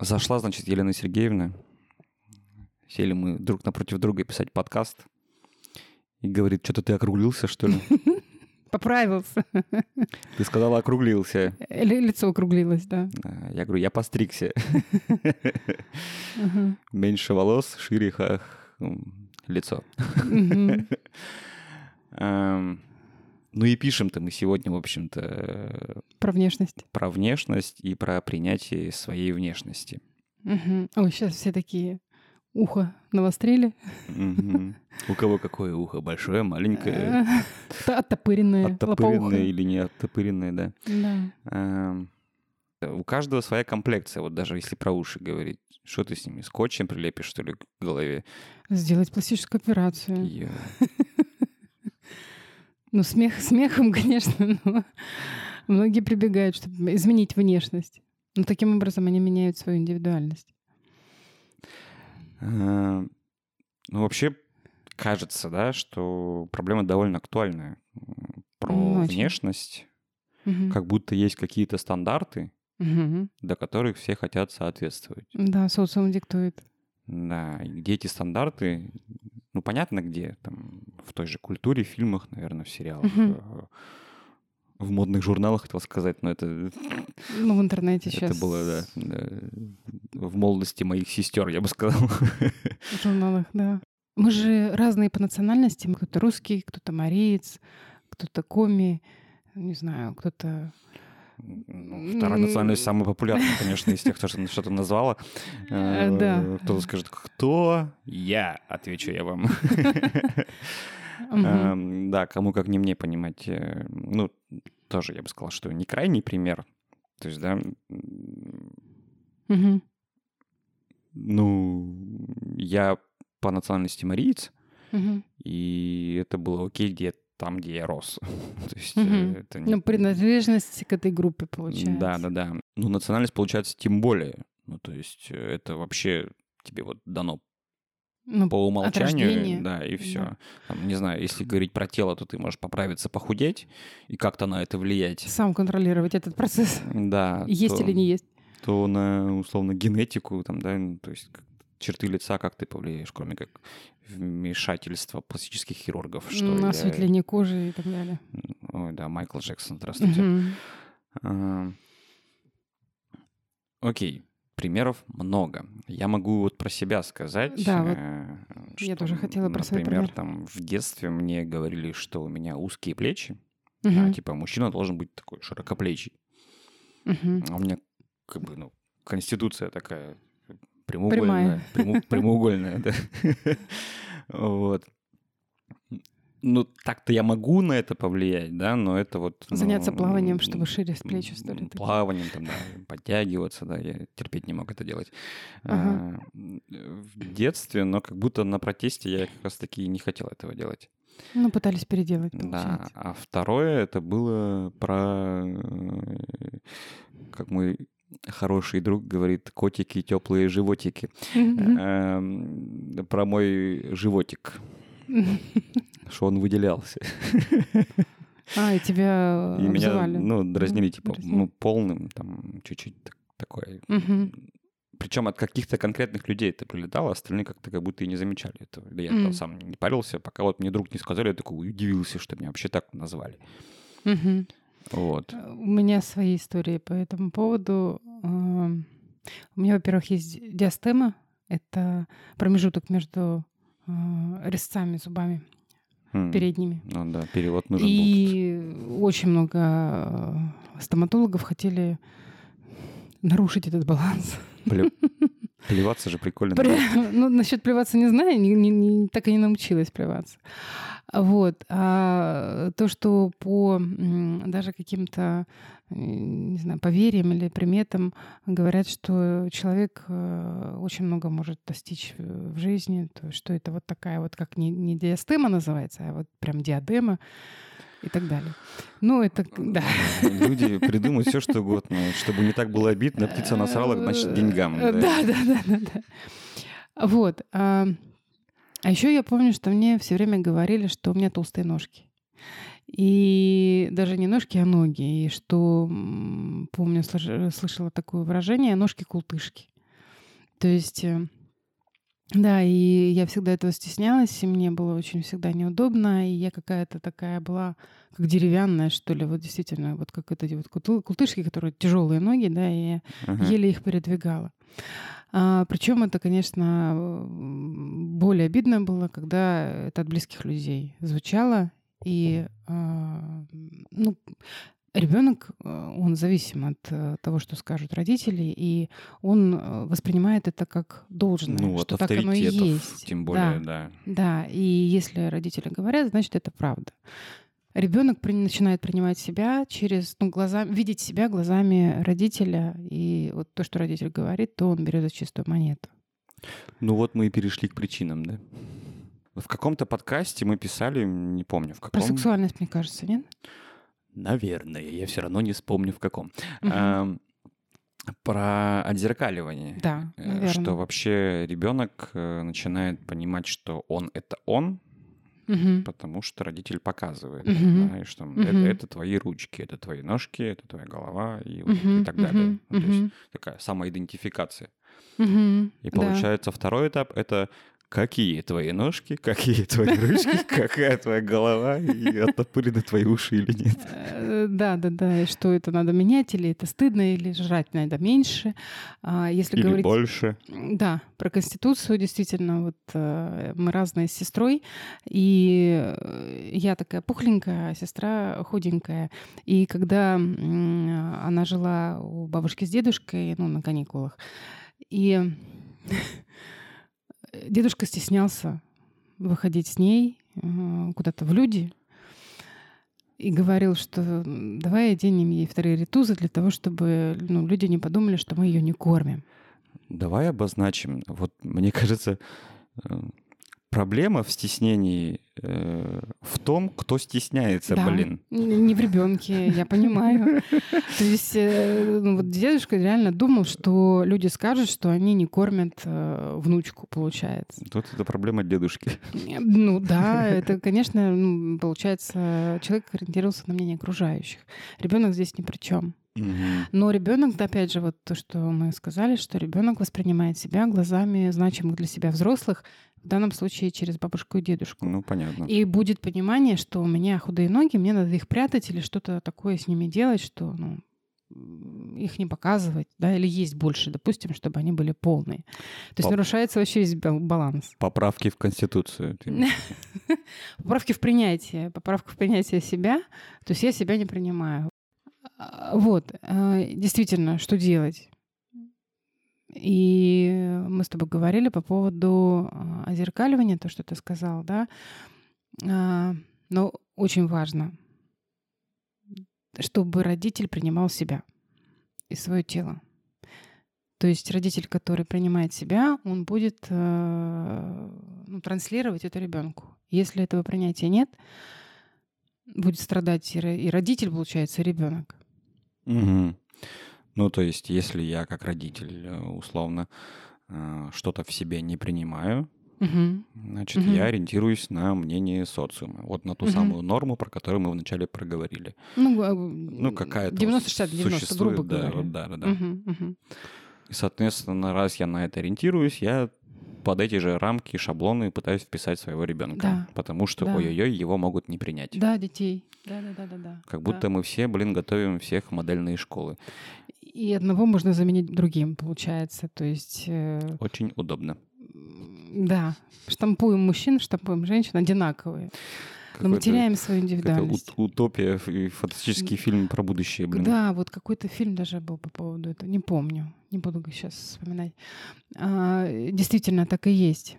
Зашла, значит, Елена Сергеевна. Сели мы друг напротив друга писать подкаст. И говорит, что-то ты округлился, что ли? Поправился. Ты сказала, округлился. Ли- Лицо округлилось, да. Я говорю, я постригся. Меньше волос, шире лицо. Ну и пишем-то мы сегодня, в общем-то, э, Про внешность. про внешность и про принятие своей внешности. Мгм. Ой, сейчас все такие ухо навострили. Мгм. У кого какое ухо? Большое, маленькое? Э, Оттопыренное. Оттопыренное или не оттопыренное, да. Да. Эм, У каждого своя комплекция, вот даже если про уши говорить. Что ты с ними, скотчем прилепишь, что ли, к голове? Сделать пластическую операцию. Ё. Ну, смех смехом, конечно, но многие прибегают, чтобы изменить внешность. Но таким образом они меняют свою индивидуальность. Эм, Ну, вообще, кажется, да, что проблема довольно актуальная. Про Ну, внешность. Мгм. Как будто есть какие-то стандарты, Мгм. до которых все хотят соответствовать. Да, социум диктует. Да, и где эти стандарты, ну, понятно где, там, в той же культуре, фильмах, наверное, в сериалах, э, в модных журналах, хотел сказать, но это, Ну, в интернете сейчас. это было, да, да, в молодости моих сестер, я бы сказал. В журналах, да. Мы же разные по национальности. Кто-то русский, кто-то мариец, кто-то коми, не знаю, кто-то... Ну, Вторая национальность самая популярная, конечно, из тех, кто что- что-то назвала. Э, Э, да. Кто-то скажет, кто? Я, отвечу я вам. Эм, Да, кому как не мне понимать. э, Ну, тоже я бы сказал, что не крайний пример. То есть, да, ну, я по национальности мариец, и это было окей где там, где я рос. То есть, э, это не- Ну, принадлежность к этой группе получается. Да, да, да. Ну, национальность получается тем более. Ну, то есть, э, это вообще тебе вот дано Ну, по умолчанию, да, и все. Да. Там, не знаю, если говорить про тело, то ты можешь поправиться, похудеть и как-то на это влиять. сам контролировать этот процесс. Да. Есть то- или не есть. То на, условно, генетику, там, да, ну, то есть черты лица, как ты повлияешь, кроме как вмешательства пластических хирургов, что на я- осветление кожи и так далее. Ой, да, Майкл Джексон, здравствуйте. А, Окей, примеров много. Я могу вот про себя сказать. Да, вот э, я что, тоже хотела про Например, пример. там в детстве мне говорили, что у меня узкие плечи. а, Мгм. типа мужчина должен быть такой широкоплечий. Мгм. А у меня как бы, ну, конституция такая прямоугольная. Прямая. прямо- прямоугольная, да. Вот. Ну, так-то я могу на это повлиять, да, но это вот... ну, Заняться плаванием, чтобы шире с плечи стали. Плаванием, там, да, подтягиваться, да, я терпеть не мог это делать. А, В детстве, но как будто на протесте я как раз-таки не хотел этого делать. Ну, пытались переделать, Да, получается. а второе это было про, э, как мой хороший друг говорит, котики, теплые животики. Эм, Про мой животик, что он выделялся. А, и тебя И меня, ну, дразнили, типа, ну, полным, там, чуть-чуть так- такое. Причем от каких-то конкретных людей это прилетало, остальные как-то как будто и не замечали этого. Да я там сам не парился, пока вот мне друг не сказали, я такой удивился, что меня вообще так назвали. Мгм. Вот. У меня свои истории по этому поводу. Эм, У меня, во-первых, есть диастема. Это промежуток между э, резцами, зубами М. передними. Ну да, перевод нужен был. И очень много э, стоматологов хотели нарушить этот баланс. Пле- Плеваться же прикольно. Пря- Ну, насчет плеваться не знаю, не- не- не- так и не научилась плеваться. Вот. А то, что по даже каким-то, э, не знаю, поверьям или приметам говорят, что человек э, очень много может достичь в жизни, то что это вот такая вот, как не, не диастема называется, а вот прям диадема и так далее. Ну, это, да. Люди придумают все, что угодно, чтобы не так было обидно. Птица насрала, значит, деньгам. Э, да. Да, да, да, да. да. Вот. А еще я помню, что мне все время говорили, что у меня толстые ножки. И даже не ножки, а ноги. И что, помню, слыш- слышала такое выражение «ножки-култышки». То есть э, да, и я всегда этого стеснялась, и мне было очень всегда неудобно, и я какая-то такая была, как деревянная, что ли, вот действительно, вот как эти вот култышки, которые тяжелые ноги, да, и я uh-huh. еле их передвигала. А, причем это, конечно, более обидно было, когда это от близких людей звучало, и а, ну, ребенок, э, он зависим от э, того, что скажут родители, и он э, воспринимает это как должное, ну, что так оно и есть. Тем более, да. Да, да. И если родители говорят, значит, это правда. Ребенок начинает принимать себя через, ну, глаза, видеть себя глазами родителя, и вот то, что родитель говорит, то он берет за чистую монету. Ну вот мы и перешли к причинам, да? В каком-то подкасте мы писали, не помню в каком. Про сексуальность, мне кажется, нет? Наверное, я все равно не вспомню в каком. Угу. А, про отзеркаливание. Да, э, наверное. Что вообще ребенок э, начинает понимать, что он это он, угу. потому что родитель показывает, угу. и что угу. это, это твои ручки, это твои ножки, это твоя голова и, угу. и так далее. Угу. То есть такая самоидентификация. Угу. И получается да. второй этап это какие твои ножки, какие твои ручки, какая твоя голова, и оттопырены твои уши или нет. Э, да, да, да. И что это надо менять, или это стыдно, или жрать надо меньше. А если или говорить... больше. Да, про Конституцию действительно. Вот э, мы разные с сестрой, и я такая пухленькая, а сестра худенькая. И когда она жила у бабушки с дедушкой, ну, на каникулах, и дедушка стеснялся выходить с ней э, куда-то в люди и говорил, что давай оденем ей вторые ритузы для того, чтобы ну, люди не подумали, что мы ее не кормим. Давай обозначим. Вот мне кажется, э, проблема в стеснении э, в том, кто стесняется, да, блин. Не в ребенке, я понимаю. То есть э, ну, вот дедушка реально думал, что люди скажут, что они не кормят э, внучку, получается. Тут это проблема дедушки. Ну да, это, конечно, ну, получается, человек ориентировался на мнение окружающих. Ребенок здесь ни при чем. Но ребенок, опять же, вот то, что мы сказали, что ребенок воспринимает себя глазами значимых для себя взрослых, в данном случае через бабушку и дедушку. Ну, понятно. И будет понимание, что у меня худые ноги, мне надо их прятать или что-то такое с ними делать, что ну, их не показывать, да, или есть больше, допустим, чтобы они были полные. То есть Поп... нарушается вообще весь баланс. Поправки в Конституцию. Поправки в принятие. Поправка в принятие себя. То есть я себя не принимаю. А, вот. А, действительно, что делать? И мы с тобой говорили по поводу а, озеркаливания, то, что ты сказал, да. А, но очень важно, чтобы родитель принимал себя и свое тело. То есть родитель, который принимает себя, он будет э, ну, транслировать это ребенку. Если этого принятия нет, будет страдать и родитель, получается, и ребенок. Угу. Ну, то есть, если я как родитель э, условно э, что-то в себе не принимаю, угу. значит, угу. я ориентируюсь на мнение социума. Вот на ту угу. самую норму, про которую мы вначале проговорили. Ну, а, ну какая-то 90-60, 90, грубо да, говоря. Да, да, да. Угу, угу. И, соответственно, раз я на это ориентируюсь, я под эти же рамки, шаблоны пытаюсь вписать своего ребенка. Да. Потому что, да. ой-ой-ой, его могут не принять. Да, детей. Да, да, да, да, да. Как будто да. мы все, блин, готовим всех модельные школы. И одного можно заменить другим, получается. То есть... Э... Очень удобно. Да. Штампуем мужчин, штампуем женщин одинаковые. Но мы теряем свою индивидуальность. Утопия и фантастический фильм про будущее, блин. Да, вот какой-то фильм даже был по поводу этого. Не помню. Не буду сейчас вспоминать. А, действительно, так и есть.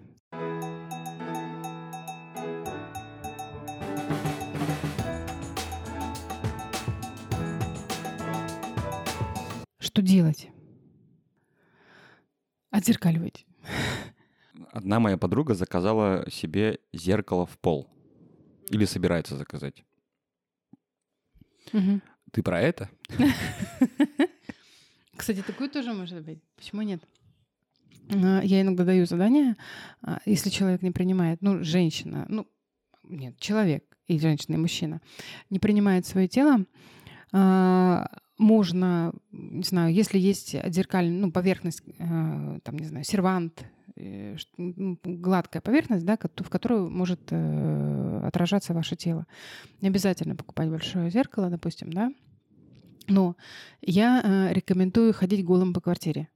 Что делать? Отзеркаливать. Одна моя подруга заказала себе зеркало в пол. Или собирается заказать. Угу. Ты про это? Кстати, такое тоже может быть. Почему нет? Я иногда даю задание, а, если человек не принимает, ну, женщина, ну, нет, человек, и женщина, и мужчина, не принимает свое тело, а, можно, не знаю, если есть отзеркальная, ну, поверхность, э, там, не знаю, сервант, э, гладкая поверхность, да, в которую может э, отражаться ваше тело. Не обязательно покупать большое зеркало, допустим, да. Но я э, рекомендую ходить голым по квартире.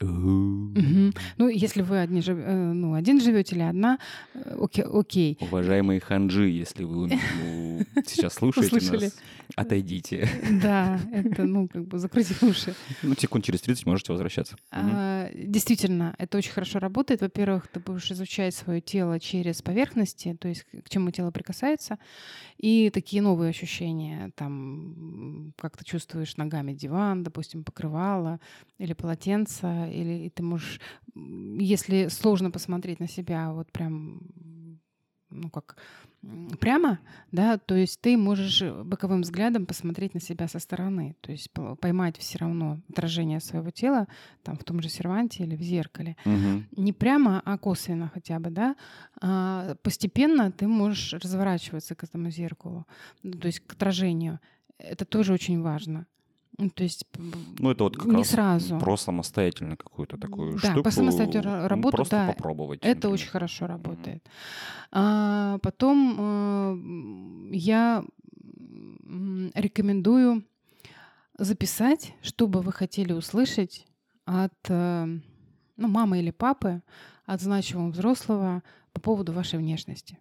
Угу. Ну, если вы одни жив... Э, ну, один живете или одна, э, окей, окей. Уважаемые ханжи, если вы сейчас слушаете Услышали. нас, отойдите. Да, это, ну, как бы закройте уши. Ну, секунд через 30 можете возвращаться. А, действительно, это очень хорошо работает. Во-первых, ты будешь изучать свое тело через поверхности, то есть к чему тело прикасается, и такие новые ощущения, там, как ты чувствуешь ногами диван, допустим, покрывало или полотенце, или ты можешь, если сложно посмотреть на себя, вот прям ну как прямо, да, то есть ты можешь боковым взглядом посмотреть на себя со стороны, то есть поймать все равно отражение своего тела там в том же серванте или в зеркале. Угу. Не прямо, а косвенно хотя бы, да. А постепенно ты можешь разворачиваться к этому зеркалу, ну, то есть к отражению. Это тоже очень важно. Ну, то есть ну, это вот как не раз сразу. про самостоятельно какую-то такую да, штуку. по самостоятельной работе, просто да, попробовать. Это например. очень хорошо работает. Mm-hmm. А, потом э, я рекомендую записать, что бы вы хотели услышать от э, ну, мамы или папы, от значимого взрослого по поводу вашей внешности.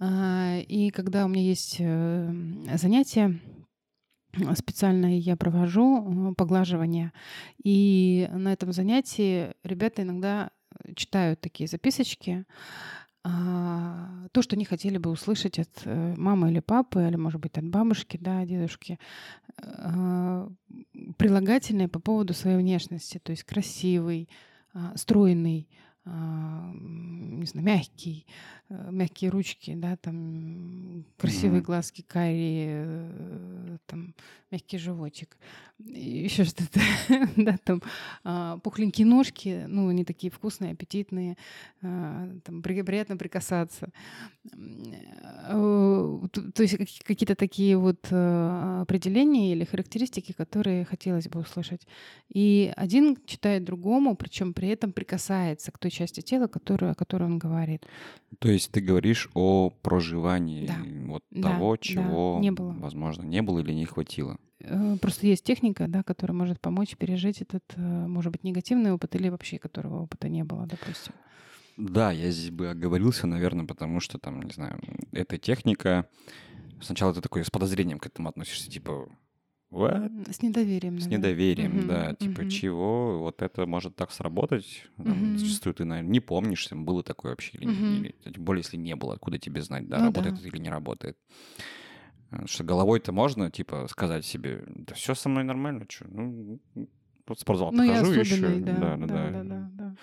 А, и когда у меня есть э, занятия, специально я провожу э, поглаживание. И на этом занятии ребята иногда читают такие записочки, а, то, что они хотели бы услышать от э, мамы или папы, или, может быть, от бабушки, да, дедушки, прилагательные по поводу своей внешности, то есть красивый, а, стройный, не знаю, мягкий, э, мягкие ручки, да, там красивые mm-hmm. глазки карие, э, там мягкий животик, еще что-то, да, там а, пухленькие ножки, ну, они такие вкусные, аппетитные, а, там приятно прикасаться. Э, то есть какие-то такие вот определения или характеристики, которые хотелось бы услышать. И один читает другому, причем при этом прикасается к той части тела, которую, о которой он говорит. То есть ты говоришь о проживании да. вот да, того, чего, да, не было. возможно, не было или не хватило. Э, просто есть техника, да, которая может помочь пережить этот, э, может быть, негативный опыт или вообще которого опыта не было, допустим. Да, я здесь бы оговорился, наверное, потому что там, не знаю, эта техника... Сначала ты такой с подозрением к этому относишься, типа, What? С недоверием. С недоверием, угу, да. Типа, угу. чего? Вот это может так сработать? Угу. Зачастую ты, наверное, не помнишь, было такое вообще или, угу. или Тем более, если не было, откуда тебе знать, да, ну, работает да. это или не работает. Потому что головой-то можно, типа, сказать себе, да все со мной нормально, что, ну, вот спортзал ну, похожу еще. Да, да, да, да, да, да, да.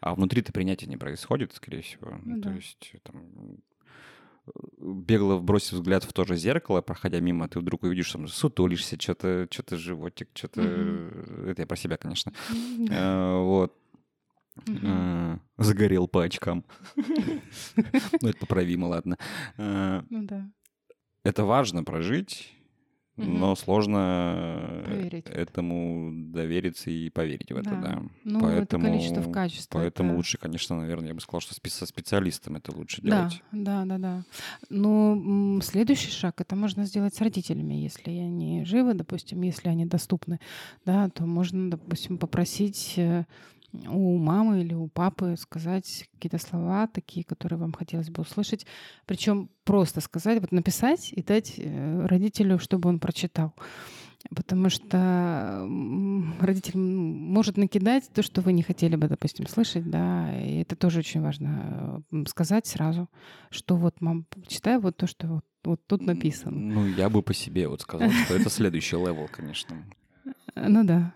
А внутри-то принятия не происходит, скорее всего. Ну, То да. есть там бегло бросив взгляд в то же зеркало, проходя мимо, ты вдруг увидишь, что сутулишься, что-то, что-то животик, что-то... Mm-hmm. Это я про себя, конечно. Mm-hmm. А, вот. Mm-hmm. А, загорел по очкам. Ну, это поправимо, ладно. А, ну да. Это важно прожить, угу. но сложно Проверить этому это. довериться и поверить в это, да. да. Ну, поэтому, это количество в качестве. Поэтому это... лучше, конечно, наверное, я бы сказал, что со специалистом это лучше делать. Да, да, да, да. Но следующий шаг это можно сделать с родителями, если они живы, допустим, если они доступны, да, то можно, допустим, попросить э, у мамы или у папы сказать какие-то слова такие, которые вам хотелось бы услышать. Причем просто сказать, вот написать и дать э, родителю, чтобы он прочитал. Потому что родитель может накидать то, что вы не хотели бы, допустим, слышать, да, и это тоже очень важно сказать сразу, что вот, мам, читай вот то, что вот, вот тут написано. Ну, я бы по себе вот сказал, что это следующий level, конечно. Ну да.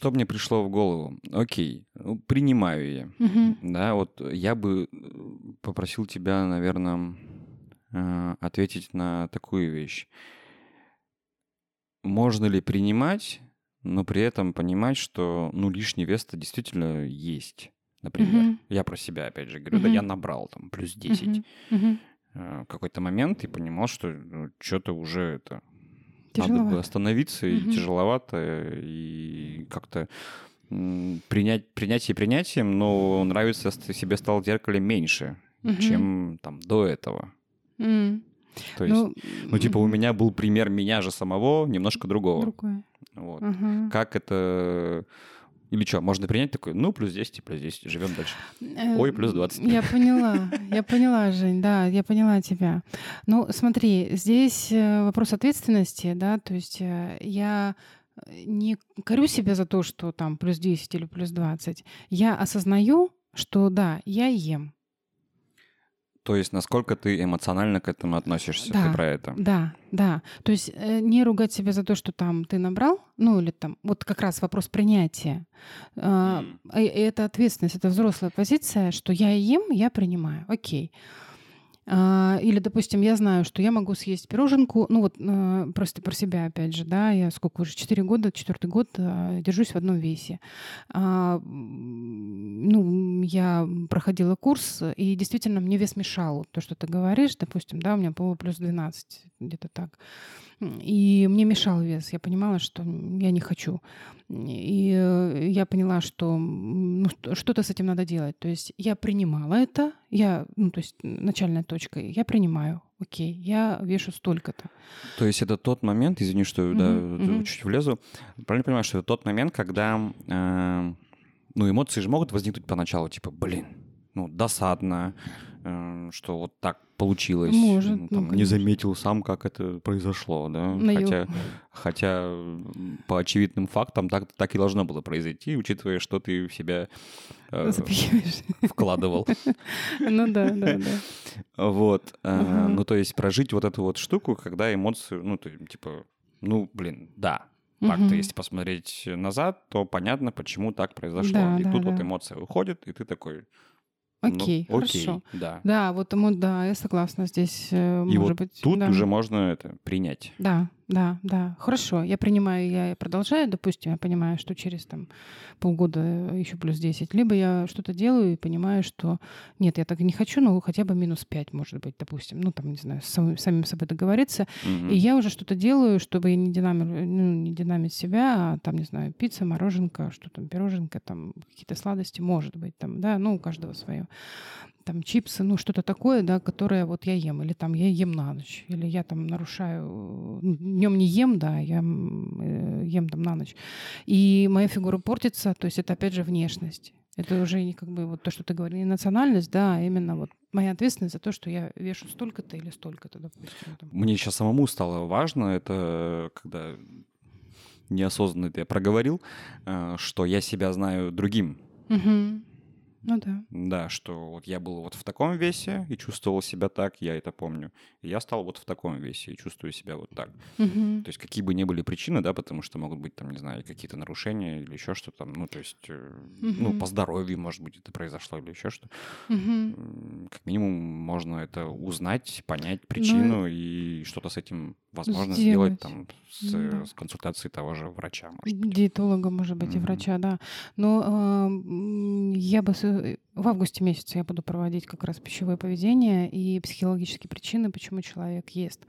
Что мне пришло в голову? Окей, ну, принимаю я. Угу. Да, вот я бы э, попросил тебя, наверное, э, ответить на такую вещь. Можно ли принимать но при этом понимать, что ну лишний вес-то действительно есть. Например, угу. я про себя опять же говорю, угу. да я набрал там плюс 10. Угу. Угу. В какой-то момент и понимал, что ну, что-то уже это надо бы остановиться, угу. и тяжеловато, и как-то принять, принятие принятием, но нравится себе стал в зеркале меньше, угу. чем там до этого. Mm. То есть, ну, ну, типа, у меня был пример меня же самого, немножко другого. Другой. Вот. Угу. Как это... Или что, можно принять такой, ну, плюс 10, плюс 10, живем дальше. Э, Ой, плюс 20. Я поняла, я поняла, Жень, да, я поняла тебя. Ну, смотри, здесь э, вопрос ответственности, да, то есть э, я не корю себя за то, что там плюс 10 или плюс 20. Я осознаю, что да, я ем. То есть насколько ты эмоционально к этому относишься? Да, ты про это? Да, да. То есть э, не ругать себя за то, что там ты набрал, ну или там, вот как раз вопрос принятия. Э, э, это ответственность, это взрослая позиция, что я ем, я принимаю. Окей. А, или, допустим, я знаю, что я могу съесть пироженку, ну вот а, просто про себя, опять же, да, я сколько уже, 4 года, четвертый год а, держусь в одном весе. Ну, я проходила курс, и действительно мне вес мешал. То, что ты говоришь, допустим, да, у меня было плюс 12, где-то так. И мне мешал вес. Я понимала, что я не хочу. И э, я поняла, что ну, что-то с этим надо делать. То есть я принимала это, я, ну, то есть начальная точка, я принимаю. Окей, я вешу столько-то. То есть это тот момент, извини, что mm-hmm. да, mm-hmm. чуть влезу, правильно понимаю, что это тот момент, когда э, ну, эмоции же могут возникнуть поначалу, типа, блин, ну, досадно, что вот так получилось. Может, ну, там, ну, не заметил сам, как это произошло, да. На хотя, хотя по очевидным фактам так, так и должно было произойти, учитывая, что ты в себя э, вкладывал. Ну да, да, да. Вот. Э, ну, то есть прожить вот эту вот штуку, когда эмоции, ну, типа, ну, блин, да, так-то, угу. если посмотреть назад, то понятно, почему так произошло. Да, и да, тут да. вот эмоция выходит, и ты такой, ну, окей, ну, хорошо. Окей, да. Да, вот ему, да, я согласна здесь. Э, и может вот быть, тут да. уже можно это принять. Да, да, да. Хорошо, я принимаю, я продолжаю, допустим, я понимаю, что через там полгода еще плюс 10. Либо я что-то делаю и понимаю, что нет, я так и не хочу, но хотя бы минус 5, может быть, допустим. Ну, там, не знаю, с самим, самим собой договориться. Угу. И я уже что-то делаю, чтобы не динамить, ну, не динамить себя, а там, не знаю, пицца, мороженка, что там, пироженка, там, какие-то сладости, может быть, там, да, ну, у каждого свое там чипсы, ну что-то такое, да, которое вот я ем, или там я ем на ночь, или я там нарушаю, ну, днем не ем, да, я э, ем там на ночь. И моя фигура портится, то есть это опять же внешность. Это уже не как бы вот то, что ты говоришь, не национальность, да, а именно вот моя ответственность за то, что я вешу столько-то или столько-то, допустим. Мне сейчас самому стало важно, это когда неосознанно это я проговорил, э, что я себя знаю другим. Угу. Ну да. Да, что вот я был вот в таком весе и чувствовал себя так, я это помню. И я стал вот в таком весе и чувствую себя вот так. Угу. То есть какие бы ни были причины, да, потому что могут быть там, не знаю, какие-то нарушения или еще что-то там, ну то есть, угу. ну по здоровью, может быть, это произошло или еще что. Угу. Как минимум можно это узнать, понять причину ну, и что-то с этим возможно сделать, сделать там с, да. с консультацией того же врача, может быть. Диетолога, может быть, mm-hmm. и врача, да. Но э, я бы в августе месяце я буду проводить как раз пищевое поведение и психологические причины, почему человек ест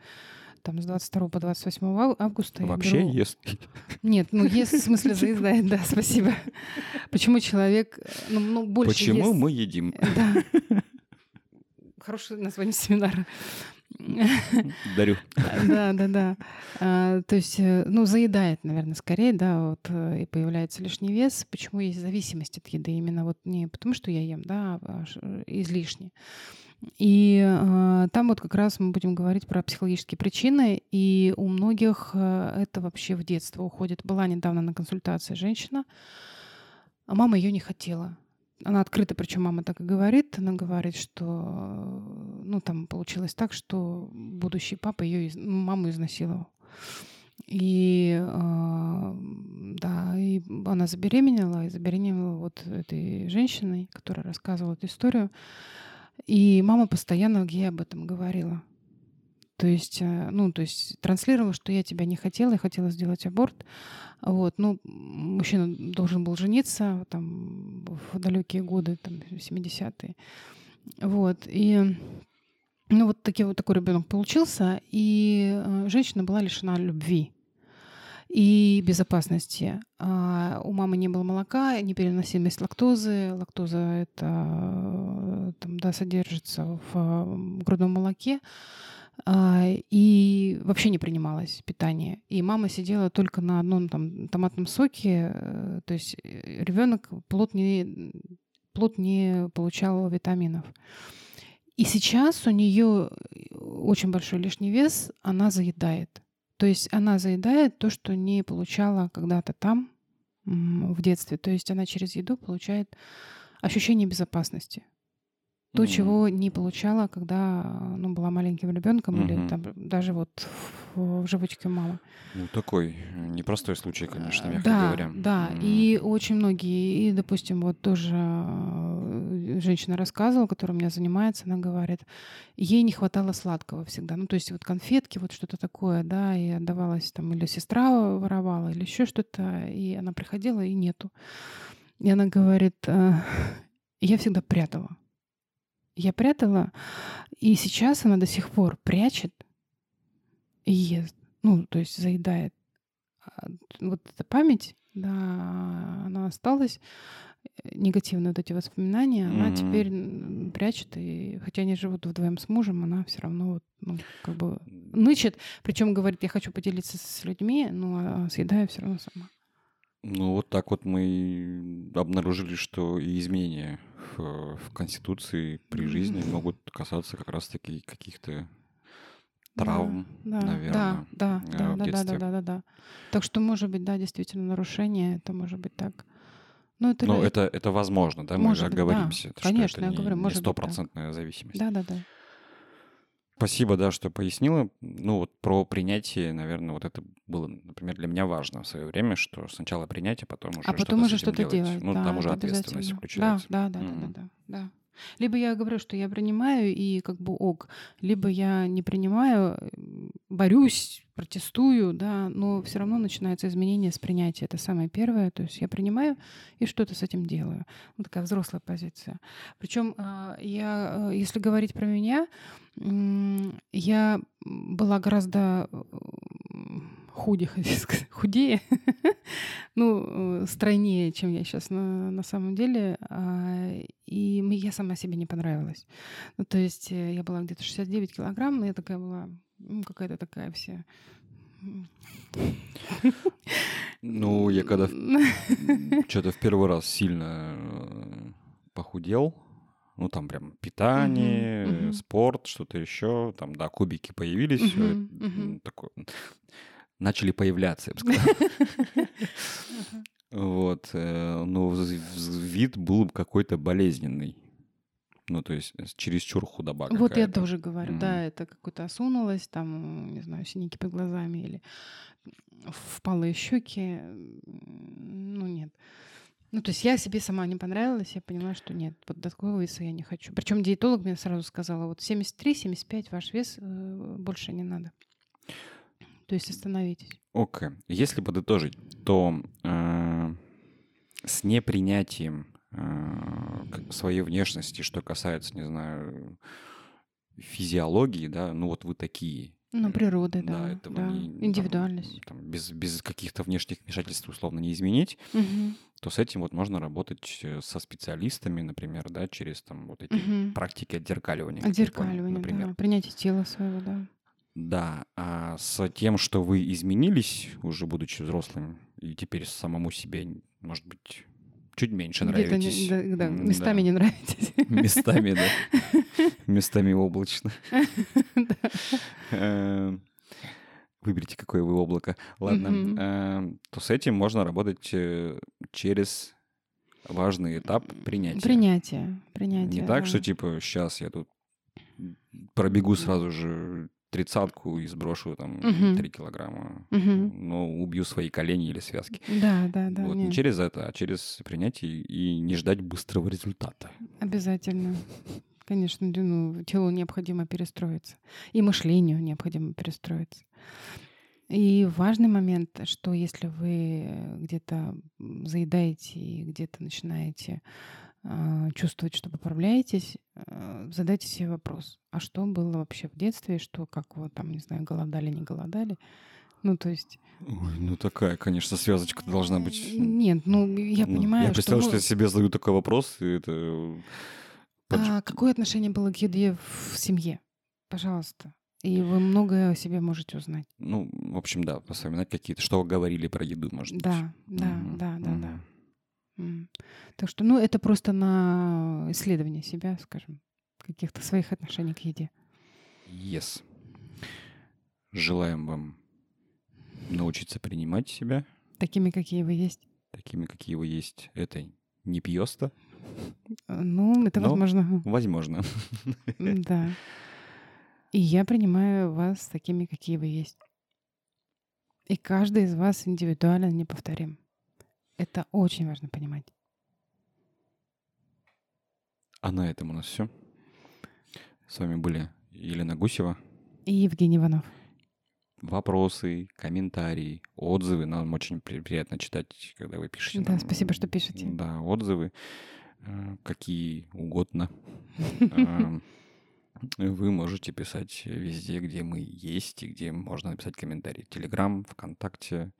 там с 22 по 28 августа. Вообще беру... ест? Нет, ну ест в смысле заедает, да, спасибо. Почему человек ну, ну, больше Почему ест... мы едим? Да. Хорошее название семинара. Дарю. Да, да, да. А, то есть, э, ну, заедает, наверное, скорее, да, вот, э, и появляется лишний вес. Почему есть зависимость от еды? Именно вот не потому, что я ем, да, а излишне. И э, там вот как раз мы будем говорить про психологические причины, и у многих э, это вообще в детство уходит. Была недавно на консультации женщина, а мама ее не хотела она открыто, причем мама так и говорит, она говорит, что ну там получилось так, что будущий папа ее маму изнасиловал. И э, да, и она забеременела, и забеременела вот этой женщиной, которая рассказывала эту историю. И мама постоянно ей об этом говорила. То есть, э, ну, то есть транслировала, что я тебя не хотела, я хотела сделать аборт. Вот, ну, мужчина должен был жениться там в далекие годы, там, 70-е. Вот, и ну, вот, таки, вот такой ребенок получился, и э, женщина была лишена любви и безопасности. А у мамы не было молока, непереносимость лактозы. Лактоза это э, там, да, содержится в грудном молоке. А, и вообще не принималось питание. И мама сидела только на одном там томатном соке, э, то есть ребенок плод не, плод не получал витаминов. И сейчас у нее э, очень большой лишний вес, она заедает. То есть она заедает то, что не получала когда-то там, в детстве. То есть она через еду получает ощущение безопасности то, mm-hmm. чего не получала, когда ну, была маленьким ребенком mm-hmm. или там, даже вот в, в животике мамы. Ну, такой непростой случай, конечно, мягко да, говоря. Да, mm-hmm. и очень многие, и, допустим, вот тоже э, женщина рассказывала, которая у меня занимается, она говорит, ей не хватало сладкого всегда. Ну, то есть вот конфетки, вот что-то такое, да, и отдавалась там, или сестра воровала, или еще что-то, и она приходила, и нету. И она говорит, «Э, я всегда прятала я прятала, и сейчас она до сих пор прячет и ест. Ну, то есть заедает. А, вот эта память, да, она осталась негативные вот эти воспоминания, mm-hmm. она теперь прячет, и хотя они живут вдвоем с мужем, она все равно вот, ну, как бы нычет, причем говорит, я хочу поделиться с людьми, но съедаю все равно сама. Ну, вот так вот мы обнаружили, что и изменения в, в Конституции при жизни могут касаться как раз-таки каких-то травм, да, наверное, да, да, э, да, да, да, да, да, да, да. Так что, может быть, да, действительно, нарушение, это может быть так. Ну, это, Но это, это возможно, да, мы же оговоримся. Да, конечно, я не, говорю, может не стопроцентная зависимость. Да, да, да. Спасибо, да, что пояснила. Ну, вот про принятие, наверное, вот это было, например, для меня важно в свое время, что сначала принятие, потом уже а потом что-то уже что-то делать. делать. Ну, да, там уже ответственность включается. Да, да, да, mm-hmm. да, да, да. Либо я говорю, что я принимаю и как бы ок, либо я не принимаю, борюсь, протестую, да, но все равно начинается изменение с принятия. Это самое первое. То есть я принимаю и что-то с этим делаю. Вот такая взрослая позиция. Причем а, я, э, если говорить про меня, я была гораздо худе, худее, ну, стройнее, чем я сейчас на, на самом деле. А, и я сама себе не понравилась. Ну, то есть э, я была где-то 69 килограмм, но я такая была, ну, какая-то такая вся... Ну, я когда что-то в первый раз сильно э, похудел, ну там прям питание, спорт, что-то еще, там да кубики появились, uh-huh. такое начали появляться, я бы сказал. Вот, э, но вид был какой-то болезненный. Ну, то есть чересчур худоба Вот я тоже говорю, да, это какое-то осунулось, там, не знаю, синяки под глазами или впалые щеки. Ну, нет. Ну, то есть я себе сама не понравилась, я поняла, что нет, вот такого веса я не хочу. Причем диетолог мне сразу сказала, вот 73-75 ваш вес, э, больше не надо. То есть остановитесь. Окей. Okay. Если подытожить, то э, с непринятием э, своей внешности, что касается, не знаю, физиологии, да, ну вот вы такие. Ну, природы, да. да, этого да. Не, Индивидуальность. Там, без, без каких-то внешних вмешательств условно не изменить, угу. то с этим вот можно работать э, со специалистами, например, да, через там вот эти угу. практики отзеркаливания. Отзеркаливания, например. да. Принятие тела своего, да. Да, а с тем, что вы изменились, уже будучи взрослым, и теперь самому себе, может быть, чуть меньше нравитесь. да, да, местами да. не нравитесь. Местами, да. Местами облачно. Эм, выберите, какое вы облако. Ладно. Эм, то с этим можно работать э, через важный этап принятия. Принятие. Принятие. Не так, что типа сейчас я тут пробегу сразу же тридцатку и сброшу там угу. 3 килограмма. Угу. Но убью свои колени или связки. Да, да, да. Вот, не через это, а через принятие и не ждать быстрого результата. Обязательно. конечно, ну, телу необходимо перестроиться. И мышлению необходимо перестроиться. И важный момент, что если вы где-то заедаете и где-то начинаете чувствовать, что поправляетесь, э, задайте себе вопрос, а что было вообще в детстве, что, как вы там, не знаю, голодали, не голодали. Ну, то есть... Ой, ну такая, конечно, связочка должна быть. Нет, ну, я ну, понимаю, Я представляю, что... что, я себе задаю такой вопрос, и это... А какое отношение было к еде в семье? Пожалуйста. И вы многое о себе можете узнать. Ну, в общем, да, вспоминать какие-то, что вы говорили про еду, может да, быть. Да, mm-hmm. да, да, mm-hmm. да. Так что, ну, это просто на исследование себя, скажем, каких-то своих отношений к еде. Yes. Желаем вам научиться принимать себя. Такими, какие вы есть. Такими, какие вы есть. Это не пьеста. Ну, это возможно. Возможно. Да. И я принимаю вас такими, какие вы есть. И каждый из вас индивидуально неповторим. Это очень важно понимать. А на этом у нас все. С вами были Елена Гусева и Евгений Иванов. Вопросы, комментарии, отзывы. Нам очень приятно читать, когда вы пишете. Да, нам, спасибо, что пишете. Да, отзывы. Э, какие угодно. Эм, вы можете писать везде, где мы есть и где можно написать комментарий. Телеграм, ВКонтакте,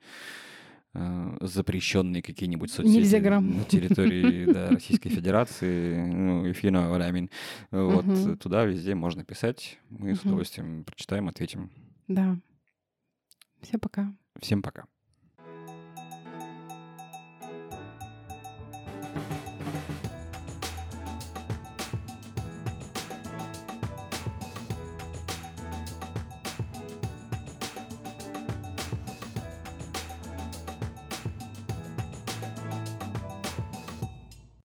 запрещенные какие-нибудь соцсети Нельзя грамм. на территории да, Российской Федерации, ну, if you know what I mean. Вот угу. туда везде можно писать. Мы угу. с удовольствием прочитаем, ответим. Да. Всем пока. Всем пока.